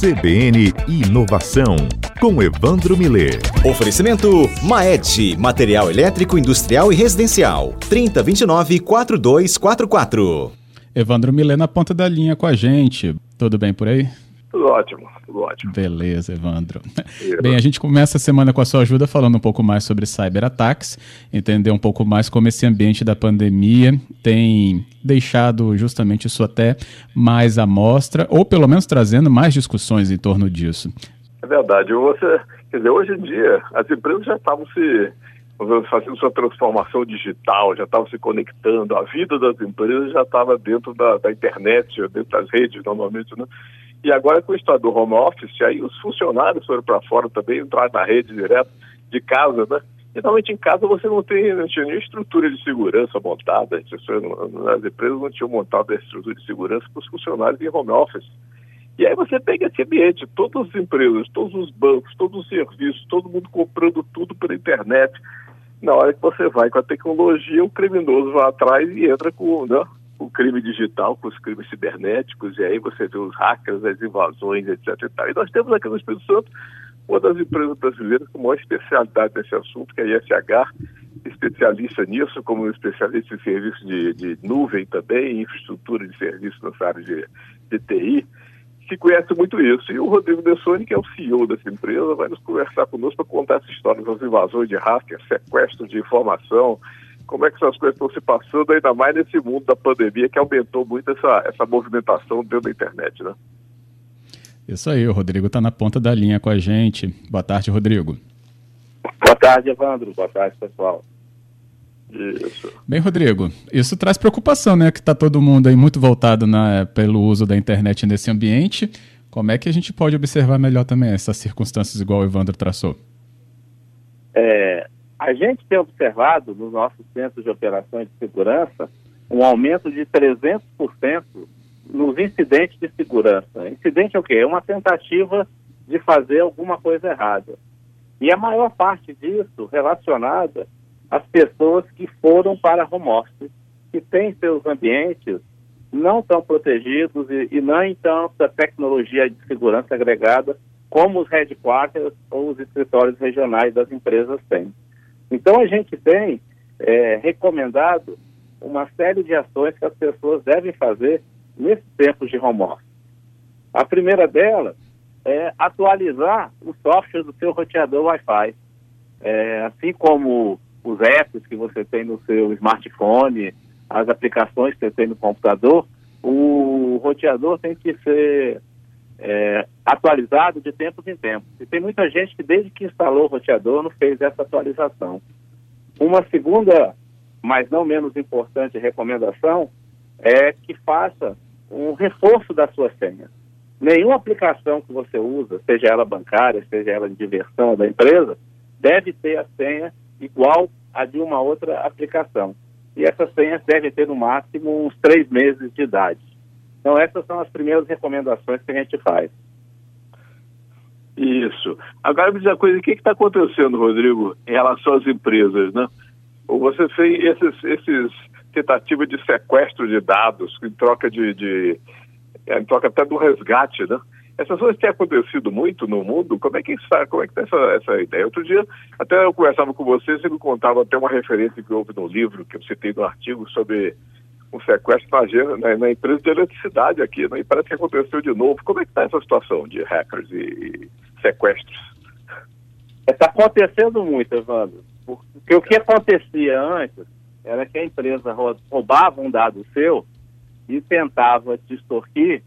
CBN Inovação, com Evandro Miller. Oferecimento Maed, material elétrico, industrial e residencial. 3029-4244. Evandro Miller na ponta da linha com a gente. Tudo bem por aí? Tudo ótimo, tudo ótimo. Beleza, Evandro. Bem, a gente começa a semana com a sua ajuda falando um pouco mais sobre cyberataques, entender um pouco mais como esse ambiente da pandemia tem deixado justamente isso até mais à mostra, ou pelo menos trazendo mais discussões em torno disso. É verdade. Você, quer dizer, hoje em dia as empresas já estavam se fazendo sua transformação digital, já estavam se conectando, a vida das empresas já estava dentro da, da internet, dentro das redes normalmente, né? E agora com o estado do home office, aí os funcionários foram para fora também, entrar na rede direto de casa, né? E normalmente em casa você não tem, não tinha nem estrutura de segurança montada, as empresas não tinham montado a estrutura de segurança para os funcionários em home office. E aí você pega esse ambiente, todas as empresas, todos os bancos, todos os serviços, todo mundo comprando tudo pela internet. Na hora que você vai com a tecnologia, o criminoso vai atrás e entra com, né, o crime digital, com os crimes cibernéticos, e aí você vê os hackers, as invasões, etc. E, e nós temos aqui no Espírito Santo uma das empresas brasileiras com maior especialidade nesse assunto, que é a ISH, especialista nisso, como especialista em serviços de, de nuvem também, infraestrutura de serviços nessa área de, de TI, que conhece muito isso. E o Rodrigo Dessoni, que é o CEO dessa empresa, vai nos conversar conosco para contar essa história das invasões de hackers, sequestro de informação, como é que essas coisas estão se passando, ainda mais nesse mundo da pandemia que aumentou muito essa, essa movimentação dentro da internet, né? Isso aí, o Rodrigo está na ponta da linha com a gente. Boa tarde, Rodrigo. Boa tarde, Evandro. Boa tarde, pessoal. Isso. Bem, Rodrigo, isso traz preocupação, né? Que está todo mundo aí muito voltado na, pelo uso da internet nesse ambiente. Como é que a gente pode observar melhor também essas circunstâncias, igual o Evandro traçou? É, a gente tem observado nos nossos centros de operações de segurança um aumento de 300% nos incidentes de segurança. Incidente é o quê? É uma tentativa de fazer alguma coisa errada. E a maior parte disso relacionada às pessoas que foram para home office, que têm seus ambientes não tão protegidos e, e não então a tecnologia de segurança agregada como os headquarters ou os escritórios regionais das empresas têm. Então, a gente tem é, recomendado uma série de ações que as pessoas devem fazer nesses tempos de home office. A primeira delas é atualizar o software do seu roteador Wi-Fi. É, assim como os apps que você tem no seu smartphone, as aplicações que você tem no computador, o roteador tem que ser é, atualizado de tempos em tempos. E tem muita gente que, desde que instalou o roteador, não fez essa atualização. Uma segunda, mas não menos importante recomendação, é que faça um reforço da sua senha. Nenhuma aplicação que você usa, seja ela bancária, seja ela de diversão da empresa, deve ter a senha igual a de uma outra aplicação. E essas senhas devem ter no máximo uns três meses de idade. Então, essas são as primeiras recomendações que a gente faz. Isso. Agora me diz uma coisa, o que está acontecendo, Rodrigo, em relação às empresas, né? Você fez esses, esses tentativas de sequestro de dados em troca de, de em troca até do resgate, né? Essas coisas têm acontecido muito no mundo. Como é que está? Como é que está essa, essa ideia? Outro dia, até eu conversava com você, você me contava até uma referência que houve no livro que eu citei no artigo sobre um sequestro na, na, na, empresa de eletricidade aqui, né? e parece que aconteceu de novo. Como é que está essa situação de hackers e, e sequestros? Está acontecendo muito, Evandro. Porque o que acontecia antes era que a empresa roubava um dado seu e tentava te extorquir,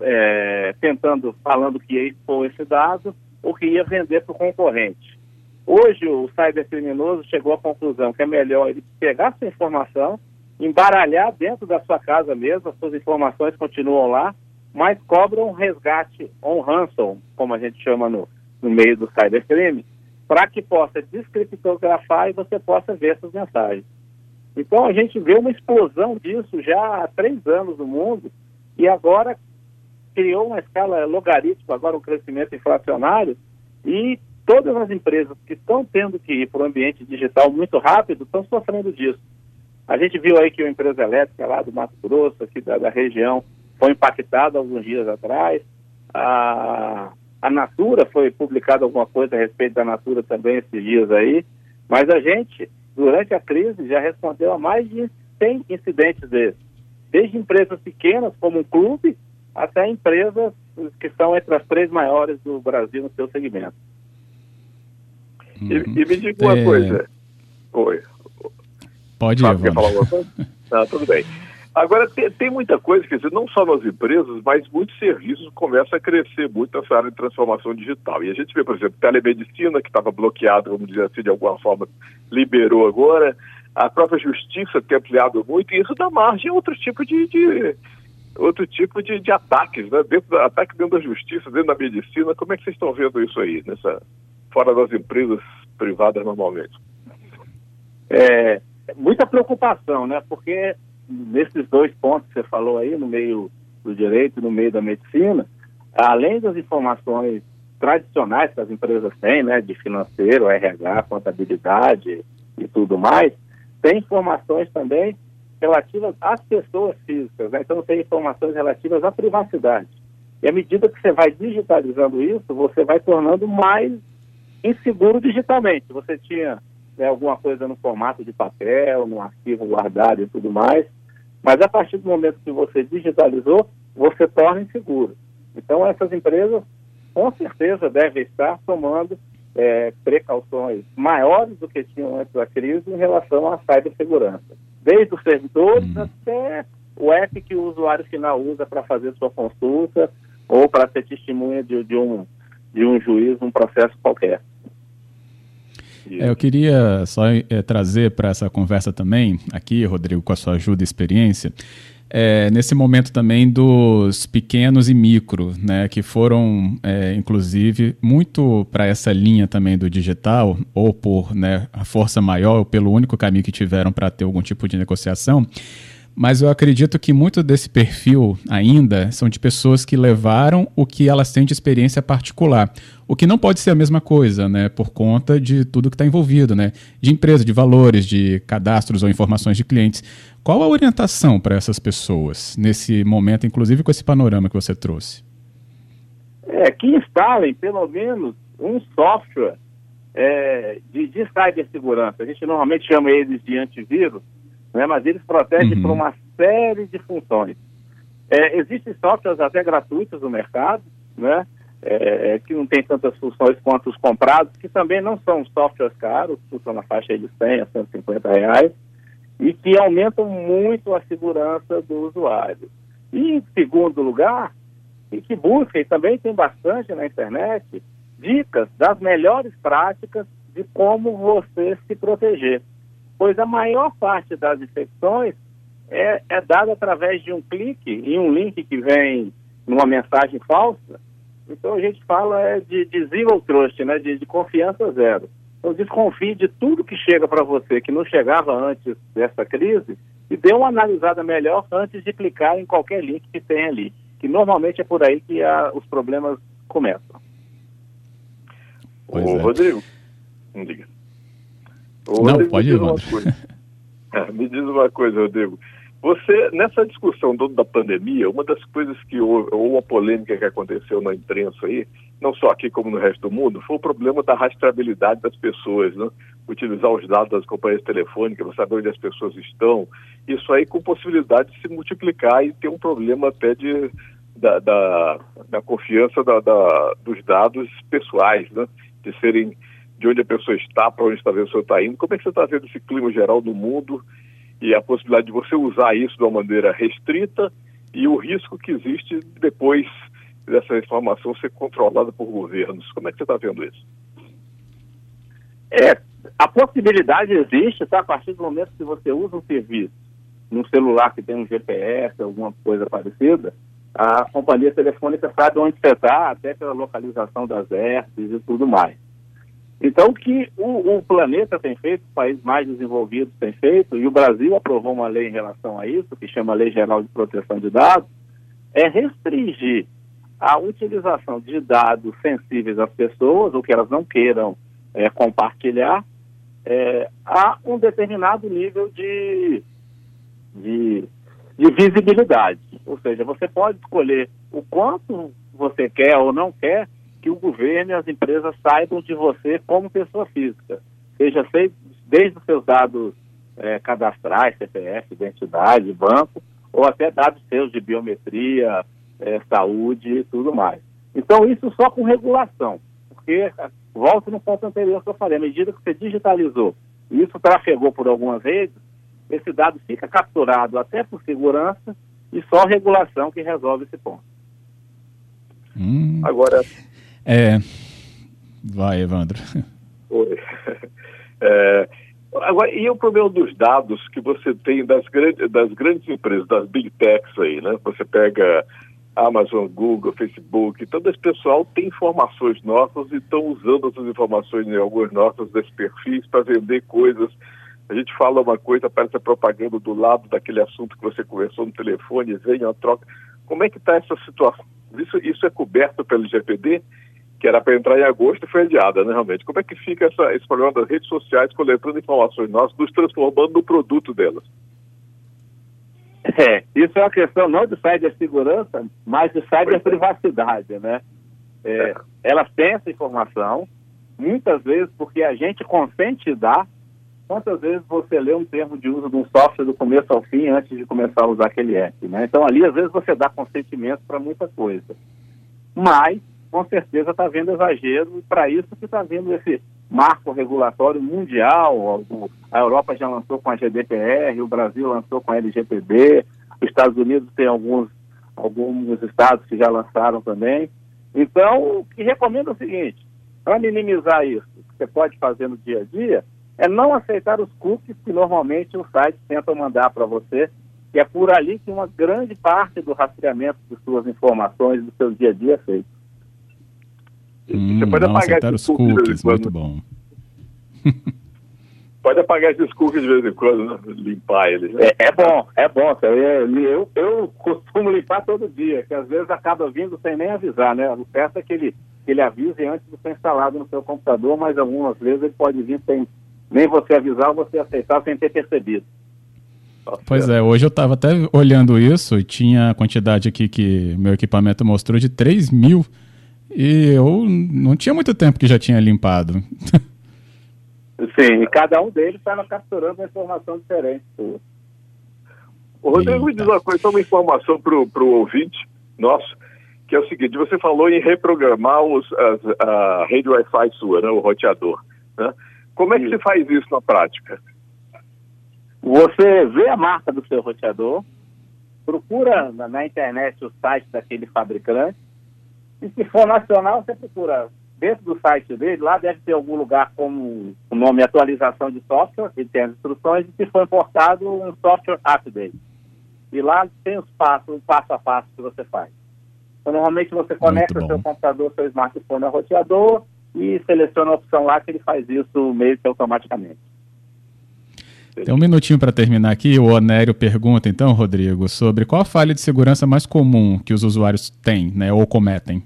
é, tentando, falando que ia expor esse dado ou que ia vender para o concorrente. Hoje o cybercriminoso chegou à conclusão que é melhor ele pegar essa informação embaralhar dentro da sua casa mesmo, as suas informações continuam lá, mas cobram um resgate, um ransom, como a gente chama no, no meio do cybercrime, para que possa descriptografar e você possa ver essas mensagens. Então a gente vê uma explosão disso já há três anos no mundo e agora criou uma escala logarítmica, agora um crescimento inflacionário e todas as empresas que estão tendo que ir para o ambiente digital muito rápido estão sofrendo disso. A gente viu aí que uma empresa elétrica lá do Mato Grosso, aqui da, da região, foi impactada alguns dias atrás. A, a Natura foi publicada alguma coisa a respeito da Natura também esses dias aí, mas a gente, durante a crise, já respondeu a mais de 100 incidentes desses. Desde empresas pequenas, como um clube, até empresas que são entre as três maiores do Brasil no seu segmento. Uhum. E, e, me diga uma é... coisa. Oi. Pode ir, quer falar alguma coisa? ah, tudo bem. Agora, tem, tem, muita coisa, quer dizer, não só nas empresas, mas muitos serviços começam a crescer muito nessa área de transformação digital. E a gente vê, por exemplo, telemedicina, que estava bloqueado, vamos dizer assim, de alguma forma, liberou agora. A própria justiça tem ampliado muito, e isso dá margem a outro tipo de, de outro tipo de, de ataques, né? Dentro da, ataque dentro da justiça, dentro da medicina. Como é que vocês estão vendo isso aí, nessa, fora das empresas privadas normalmente? É, muita preocupação, né? Porque nesses dois pontos que você falou aí, no meio do direito e no meio da medicina, além das informações tradicionais que as empresas têm, né, de financeiro, RH, contabilidade e tudo mais, tem informações também relativas às pessoas físicas, né? então tem informações relativas à privacidade. E à medida que você vai digitalizando isso, você vai tornando mais inseguro digitalmente. Você tinha né, alguma coisa no formato de papel, no arquivo guardado e tudo mais, mas a partir do momento que você digitalizou, você torna inseguro. Então essas empresas com certeza devem estar tomando é, precauções maiores do que tinham antes da crise em relação à cibersegurança desde os servidores hum. até o app que o usuário final usa para fazer sua consulta ou para ser testemunha de, de, um, de um juiz num processo qualquer. É, eu queria só é, trazer para essa conversa também, aqui, Rodrigo, com a sua ajuda e experiência, é, nesse momento também dos pequenos e micro, né, que foram, é, inclusive, muito para essa linha também do digital, ou por né, a força maior, ou pelo único caminho que tiveram para ter algum tipo de negociação. Mas eu acredito que muito desse perfil ainda são de pessoas que levaram o que elas têm de experiência particular. O que não pode ser a mesma coisa, né? Por conta de tudo que está envolvido, né? De empresa, de valores, de cadastros ou informações de clientes. Qual a orientação para essas pessoas nesse momento, inclusive com esse panorama que você trouxe? É que instalem pelo menos um software é, de, de cibersegurança. A gente normalmente chama eles de antivírus né? mas eles protegem uhum. por uma série de funções. É, existem softwares até gratuitos no mercado, né? É, que não tem tantas funções quanto os comprados, que também não são softwares caros, custam na faixa de 100 a 150 reais, e que aumentam muito a segurança do usuário. E, em segundo lugar, e que busquem, também tem bastante na internet, dicas das melhores práticas de como você se proteger pois a maior parte das infecções é, é dada através de um clique em um link que vem numa mensagem falsa. Então a gente fala é de, de zero trust, né, de, de confiança zero. Então desconfie de tudo que chega para você que não chegava antes dessa crise e dê uma analisada melhor antes de clicar em qualquer link que tem ali, que normalmente é por aí que a, os problemas começam. Ô, é. Rodrigo, não Não, pode ir, é, me diz uma coisa, Rodrigo. Você, nessa discussão do, da pandemia, uma das coisas que houve, ou uma polêmica que aconteceu na imprensa aí, não só aqui como no resto do mundo, foi o problema da rastreabilidade das pessoas, né? Utilizar os dados das companhias telefônicas para saber onde as pessoas estão. Isso aí com possibilidade de se multiplicar e ter um problema até de, da, da, da confiança da, da, dos dados pessoais, né? De serem de onde a pessoa está, para onde a pessoa está indo. Como é que você está vendo esse clima geral do mundo e a possibilidade de você usar isso de uma maneira restrita e o risco que existe depois dessa informação ser controlada por governos? Como é que você está vendo isso? É, a possibilidade existe, tá? A partir do momento que você usa um serviço num celular que tem um GPS, alguma coisa parecida, a companhia telefônica sabe onde você está, até pela localização das hertz e tudo mais. Então, o que o, o, planeta tem feito, os países mais desenvolvidos têm feito, e o Brasil aprovou uma lei em relação a isso, que chama Lei Geral de Proteção de Dados, é restringir a utilização de dados sensíveis às pessoas, ou que elas não queiram é, compartilhar, é, a um determinado nível de, de, de visibilidade. Ou seja, você pode escolher o quanto você quer ou não quer que o governo e as empresas saibam de você como pessoa física. Seja feito desde os seus dados é, cadastrais, CPF, identidade, banco, ou até dados seus de biometria, é, saúde e tudo mais. Então, isso só com regulação, porque, volto no ponto anterior que eu falei, à medida que você digitalizou e isso trafegou por algumas redes, esse dado fica capturado até por segurança e só regulação que resolve esse ponto. Hum, Agora. É. Vai, Evandro. Oi. É, agora, e o problema dos dados que você tem das, grande, das grandes empresas, das big techs aí, né? Você pega Amazon, Google, Facebook, todo esse pessoal tem informações nossas e estão usando essas informações em alguns nossos desses perfis para vender coisas. A gente fala uma coisa, aparece a propaganda do lado daquele assunto que você conversou no telefone, vem uma troca. Como é que está essa situação? Isso, isso é coberto pelo GPD, que era para entrar em agosto foi adiada, né, realmente. Como é que fica essa, esse problema das redes sociais coletando informações nossas, nos transformando no produto delas? É, isso é uma questão não de cibersegurança, mas de ciberprivacidade, né? É, é. Elas têm essa informação, muitas vezes porque a gente consente dar. Quantas vezes você lê um termo de uso de um software do começo ao fim antes de começar a usar aquele app, né? Então ali às vezes você dá consentimento para muita coisa. Mas, com certeza está havendo exagero e para isso que está havendo esse marco regulatório mundial. A Europa já lançou com a GDPR, o Brasil lançou com a LGPD, os Estados Unidos tem alguns, alguns estados que já lançaram também. Então, o que recomendo é o seguinte: para minimizar isso, o que você pode fazer no dia a dia é não aceitar os cookies que normalmente os sites tentam mandar para você, que é por ali que uma grande parte do rastreamento de suas informações do seu dia a dia é feito. Hum, você pode apagar esses cookies, muito bom. pode apagar esses cookies de vez em quando, né? limpar eles. Né? É, é, bom, é bom. Eu, eu costumo limpar todo dia, que às vezes acaba vindo sem nem avisar, né? O certo é que ele, que ele avise antes de ser instalado no seu computador, mas algumas vezes ele pode vir sem nem você avisar ou você aceitar sem ter percebido. Pois é, hoje eu estava até olhando isso e tinha a quantidade aqui que meu equipamento mostrou de 3 mil e eu não tinha muito tempo que já tinha limpado. Sim, e cada um deles estava capturando uma informação diferente. O Rodrigo me diz uma coisa, só uma informação para o ouvinte nosso, que é o seguinte, você falou em reprogramar os, as, a rede Wi-Fi sua, né, o roteador. Né? Como é que Sim. se faz isso na prática? Você vê a marca do seu roteador, procura na, na internet o site daquele fabricante, e se for nacional, você procura dentro do site dele, lá deve ter algum lugar como o nome atualização de software, ele tem as instruções, e se for importado, um software update. E lá tem os passos, o passo a passo que você faz. Então, normalmente você conecta o seu computador, seu smartphone ao roteador e seleciona a opção lá que ele faz isso meio que automaticamente. Tem um minutinho para terminar aqui. O Onério pergunta, então, Rodrigo, sobre qual a falha de segurança mais comum que os usuários têm né, ou cometem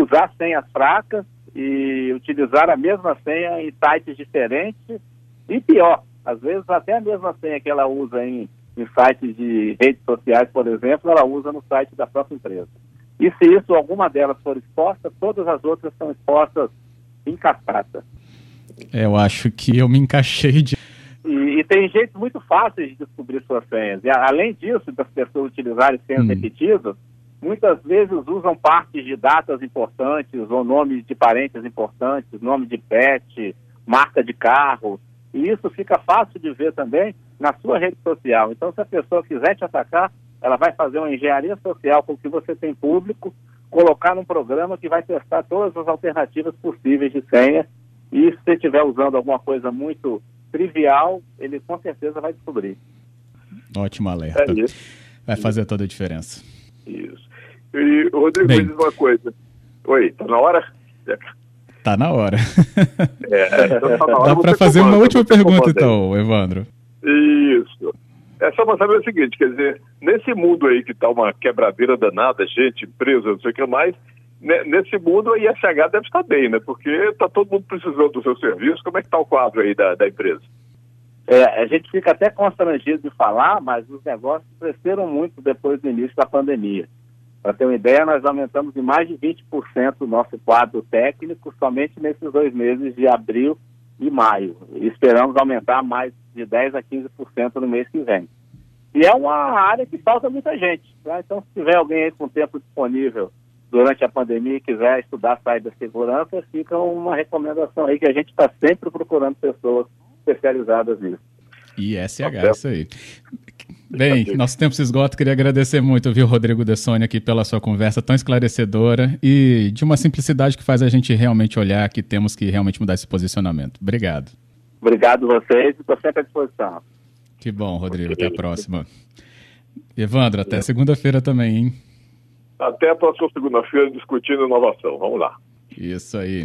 usar senhas fracas e utilizar a mesma senha em sites diferentes e pior, às vezes até a mesma senha que ela usa em, em sites de redes sociais, por exemplo, ela usa no site da própria empresa. E se isso, alguma delas for exposta, todas as outras são expostas em cascata. É, eu acho que eu me encaixei de... E, e, tem jeitos muito fáceis de descobrir suas senhas. E além disso, das pessoas utilizarem senhas hum. repetidas, muitas vezes usam partes de datas importantes ou nomes de parentes importantes, nome de pet, marca de carro. E isso fica fácil de ver também na sua rede social. Então, se a pessoa quiser te atacar, ela vai fazer uma engenharia social com o que você tem público, colocar num programa que vai testar todas as alternativas possíveis de senha. E se você estiver usando alguma coisa muito trivial, ele com certeza vai descobrir. Ótimo alerta. É vai fazer toda a diferença. Isso. E, Rodrigo, Bem, me diz uma coisa. Oi, tá na hora? Tá na hora. É, então tá na hora Dá para fazer comanda, uma última pergunta, então, Evandro. Isso. É só para saber o seguinte, quer dizer, nesse mundo aí que tá uma quebradeira danada, gente, empresa, não sei o que mais, né, nesse mundo a ISH deve estar bem, né? Porque tá todo mundo precisando do seu serviço. Como é que tá o quadro aí da, da empresa? É, a gente fica até constrangido de falar, mas os negócios cresceram muito depois do início da pandemia. Para ter uma ideia, nós aumentamos em mais de 20% o nosso quadro técnico somente nesses dois meses de abril e maio. E esperamos aumentar mais de 10% a 15% no mês que vem. E é uma área que falta muita gente. Tá? Então, se tiver alguém aí com tempo disponível durante a pandemia e quiser estudar cibersegurança, fica uma recomendação aí que a gente está sempre procurando pessoas especializadas nisso. ISH, tá isso aí. Bem, nosso tempo se esgota. Queria agradecer muito, viu, Rodrigo De Sônia, aqui pela sua conversa tão esclarecedora e de uma simplicidade que faz a gente realmente olhar que temos que realmente mudar esse posicionamento. Obrigado. Obrigado a vocês estou sempre à disposição. Que bom, Rodrigo. Até a próxima. Evandro, até segunda-feira também, hein? Até a próxima segunda-feira discutindo inovação. Vamos lá. Isso aí.